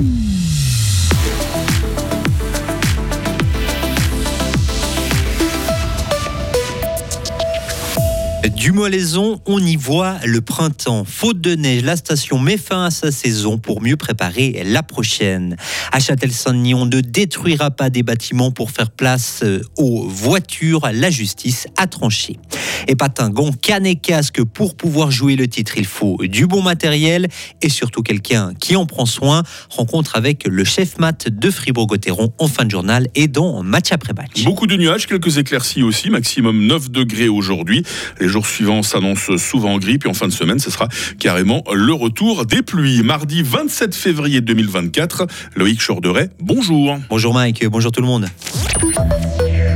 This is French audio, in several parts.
Mm-hmm. Du Molaison, on y voit le printemps. Faute de neige, la station met fin à sa saison pour mieux préparer la prochaine. À Châtel-Saint-Denis, on ne détruira pas des bâtiments pour faire place euh, aux voitures. La justice a tranché. Et Patingon, canne et casque pour pouvoir jouer le titre, il faut du bon matériel et surtout quelqu'un qui en prend soin. Rencontre avec le chef mat de Fribourg-Gotteron en fin de journal et dans match après match. Beaucoup de nuages, quelques éclaircies aussi, maximum 9 degrés aujourd'hui. Les jours suivants s'annoncent souvent gris, puis en fin de semaine, ce sera carrément le retour des pluies. Mardi 27 février 2024, Loïc Chorderet, bonjour. Bonjour Mike, bonjour tout le monde.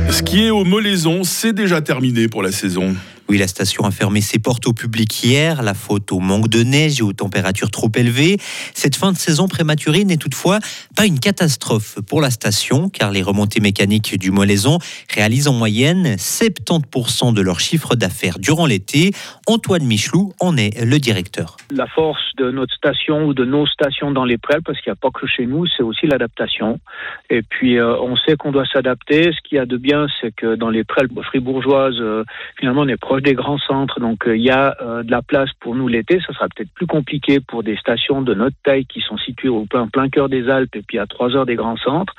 Skier au Molaison, c'est déjà terminé pour la saison. Oui, la station a fermé ses portes au public hier, la faute au manque de neige et aux températures trop élevées. Cette fin de saison prématurée n'est toutefois pas une catastrophe pour la station, car les remontées mécaniques du Molaison réalisent en moyenne 70% de leur chiffre d'affaires durant l'été. Antoine Michelou en est le directeur. La force de notre station ou de nos stations dans les prêles, parce qu'il n'y a pas que chez nous, c'est aussi l'adaptation. Et puis, euh, on sait qu'on doit s'adapter. Ce qu'il y a de bien, c'est que dans les prêles fribourgeoises, euh, finalement, on est proche des grands centres, donc euh, il y a euh, de la place pour nous l'été. Ça sera peut-être plus compliqué pour des stations de notre taille qui sont situées au plein, plein cœur des Alpes et puis à trois heures des grands centres.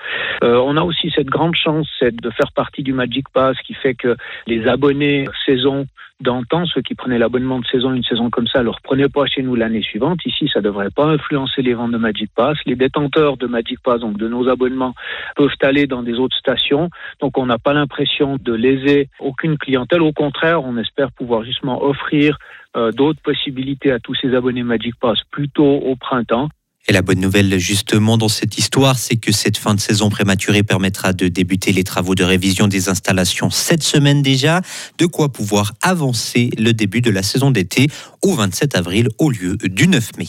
Euh, on a aussi cette grande chance, de faire partie du Magic Pass, qui fait que les abonnés saison d'antan, ceux qui prenaient l'abonnement de saison, une saison comme ça, ne le reprenaient pas chez nous l'année suivante. Ici, ça ne devrait pas influencer les ventes de Magic Pass. Les détenteurs de Magic Pass, donc de nos abonnements, peuvent aller dans des autres stations. Donc, on n'a pas l'impression de léser aucune clientèle. Au contraire, on espère pouvoir justement offrir euh, d'autres possibilités à tous ces abonnés Magic Pass plutôt au printemps. Et la bonne nouvelle justement dans cette histoire, c'est que cette fin de saison prématurée permettra de débuter les travaux de révision des installations cette semaine déjà, de quoi pouvoir avancer le début de la saison d'été au 27 avril au lieu du 9 mai.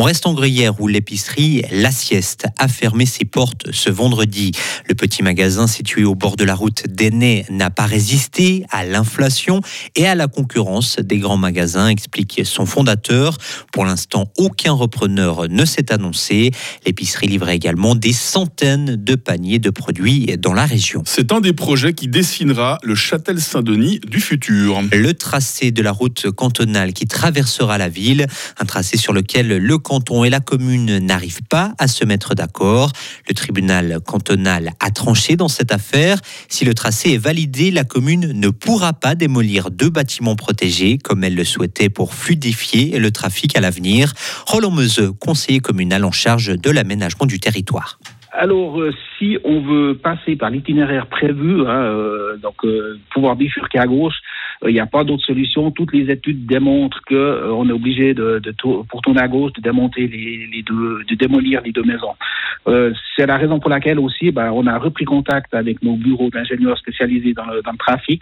On reste en Gruyère où l'épicerie La Sieste a fermé ses portes ce vendredi. Le petit magasin situé au bord de la route d'Aînay n'a pas résisté à l'inflation et à la concurrence des grands magasins, explique son fondateur. Pour l'instant, aucun repreneur ne s'est annoncé. L'épicerie livrait également des centaines de paniers de produits dans la région. C'est un des projets qui dessinera le Châtel-Saint-Denis du futur. Le tracé de la route cantonale qui traversera la ville, un tracé sur lequel le canton et la commune n'arrivent pas à se mettre d'accord. Le tribunal cantonal a tranché dans cette affaire. Si le tracé est validé, la commune ne pourra pas démolir deux bâtiments protégés comme elle le souhaitait pour fluidifier le trafic à l'avenir. Roland Meuseux, conseiller communal en charge de l'aménagement du territoire. Alors, euh, si on veut passer par l'itinéraire prévu, hein, euh, donc euh, pouvoir bifurquer à gauche, il n'y a pas d'autre solution. Toutes les études démontrent que on est obligé de, de, pour tourner à gauche, de démonter les, les, deux, de démolir les deux maisons. C'est la raison pour laquelle aussi, ben, on a repris contact avec nos bureaux d'ingénieurs spécialisés dans le, dans le trafic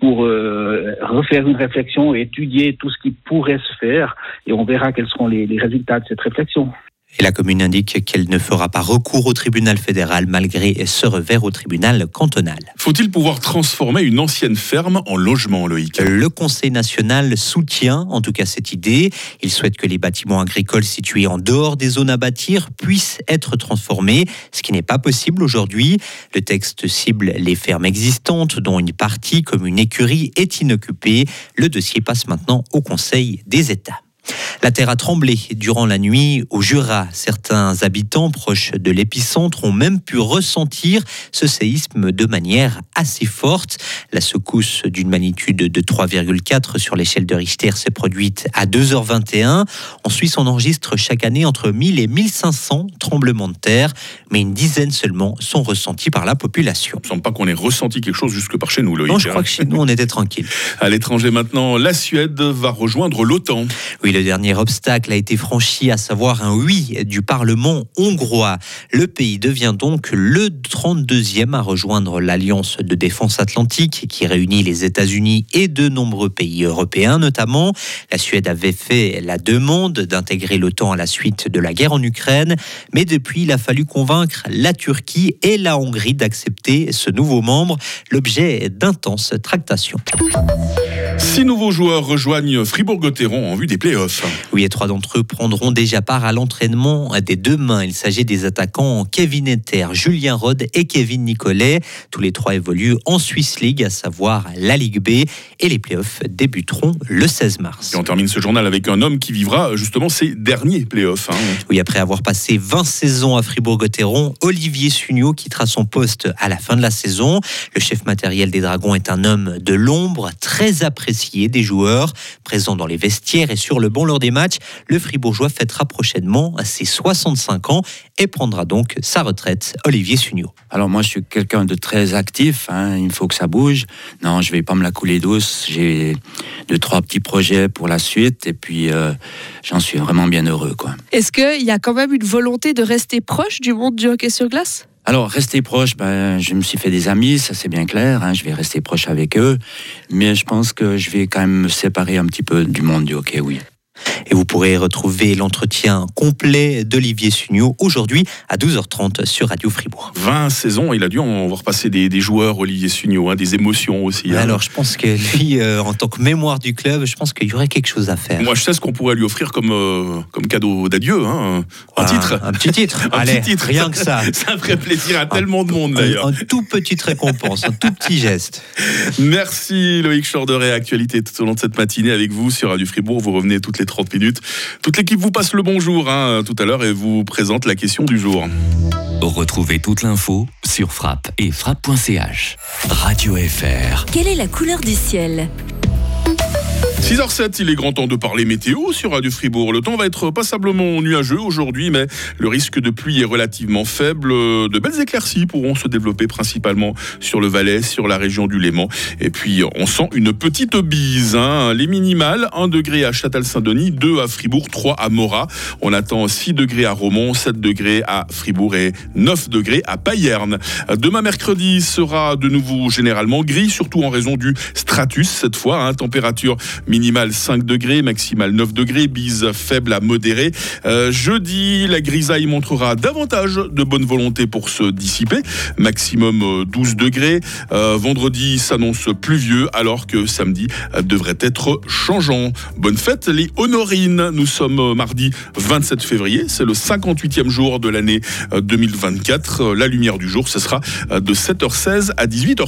pour refaire une réflexion et étudier tout ce qui pourrait se faire, et on verra quels seront les, les résultats de cette réflexion. Et la commune indique qu'elle ne fera pas recours au tribunal fédéral malgré ce revers au tribunal cantonal. Faut-il pouvoir transformer une ancienne ferme en logement, Loïc? Le Conseil national soutient en tout cas cette idée. Il souhaite que les bâtiments agricoles situés en dehors des zones à bâtir puissent être transformés, ce qui n'est pas possible aujourd'hui. Le texte cible les fermes existantes, dont une partie, comme une écurie, est inoccupée. Le dossier passe maintenant au Conseil des États. La terre a tremblé durant la nuit au Jura. Certains habitants proches de l'épicentre ont même pu ressentir ce séisme de manière assez forte. La secousse d'une magnitude de 3,4 sur l'échelle de Richter s'est produite à 2h21. En Suisse, on enregistre chaque année entre 1000 et 1500 tremblements de terre, mais une dizaine seulement sont ressentis par la population. Il ne semble pas qu'on ait ressenti quelque chose jusque par chez nous, Loïc. Non, je crois que chez nous, on était tranquille. À l'étranger maintenant, la Suède va rejoindre l'OTAN. Oui, le dernier obstacle a été franchi, à savoir un oui du Parlement hongrois. Le pays devient donc le 32e à rejoindre l'Alliance de défense atlantique qui réunit les États-Unis et de nombreux pays européens notamment. La Suède avait fait la demande d'intégrer l'OTAN à la suite de la guerre en Ukraine, mais depuis il a fallu convaincre la Turquie et la Hongrie d'accepter ce nouveau membre, l'objet d'intenses tractations. Six nouveaux joueurs rejoignent Fribourg-Gotteron en vue des playoffs. Oui, et trois d'entre eux prendront déjà part à l'entraînement des deux mains. Il s'agit des attaquants Kevin Etter, Julien Rod et Kevin Nicolet. Tous les trois évoluent en Swiss League, à savoir la Ligue B. Et les playoffs débuteront le 16 mars. Et on termine ce journal avec un homme qui vivra justement ses derniers playoffs. Hein. Oui, après avoir passé 20 saisons à Fribourg-Gotteron, Olivier Sugnot quittera son poste à la fin de la saison. Le chef matériel des Dragons est un homme de l'ombre, très apprécié des joueurs présents dans les vestiaires et sur le banc lors des matchs. Le Fribourgeois fêtera prochainement ses 65 ans et prendra donc sa retraite. Olivier Sugnot. Alors moi, je suis quelqu'un de très actif. Hein. Il faut que ça bouge. Non, je vais pas me la couler douce. J'ai deux, trois petits projets pour la suite et puis euh, j'en suis vraiment bien heureux. Est-ce qu'il y a quand même une volonté de rester proche du monde du hockey sur glace? Alors, rester proche, ben, je me suis fait des amis, ça c'est bien clair, hein, je vais rester proche avec eux, mais je pense que je vais quand même me séparer un petit peu du monde du hockey, oui. Et vous pourrez retrouver l'entretien complet d'Olivier Sugnot aujourd'hui à 12h30 sur Radio Fribourg. 20 saisons, il a dû en voir passer des, joueurs, Olivier Sugnot, hein, des émotions aussi. Hein. Alors je pense que lui, euh, en tant que mémoire du club, je pense qu'il y aurait quelque chose à faire. Moi je sais ce qu'on pourrait lui offrir comme, euh, comme cadeau d'adieu, hein, un titre. Un petit titre, un petit titre. rien que ça. Ça ferait plaisir à tellement de monde d'ailleurs. Un, tout petite récompense, un tout petit geste. Merci Loïc Chorderet, actualité tout au long de cette matinée avec vous sur Radio Fribourg. Vous revenez toutes les 30 minutes. Toute l'équipe vous passe le bonjour hein, tout à l'heure et vous présente la question du jour. Retrouvez toute l'info sur frappe et frappe.ch. Radio FR. Quelle est la couleur du ciel? 6h07, il est grand temps de parler météo sur Radio Fribourg. Le temps va être passablement nuageux aujourd'hui, mais le risque de pluie est relativement faible. De belles éclaircies pourront se développer principalement sur le Valais, sur la région du Léman. Et puis, on sent une petite bise. Hein. Les minimales, 1 degré à Châtel-Saint-Denis, 2 à Fribourg, 3 à Morat. On attend 6 degrés à Romont, 7 degrés à Fribourg et 9 degrés à Payerne. Demain mercredi sera de nouveau généralement gris, surtout en raison du stratus cette fois. Hein. Température Minimal 5 degrés, maximal 9 degrés, bise faible à modérée. Euh, jeudi, la grisaille montrera davantage de bonne volonté pour se dissiper, maximum 12 euh, degrés. Euh, vendredi s'annonce pluvieux alors que samedi devrait être changeant. Bonne fête les honorines. Nous sommes mardi 27 février, c'est le 58e jour de l'année 2024. La lumière du jour, ce sera de 7h16 à 18h30.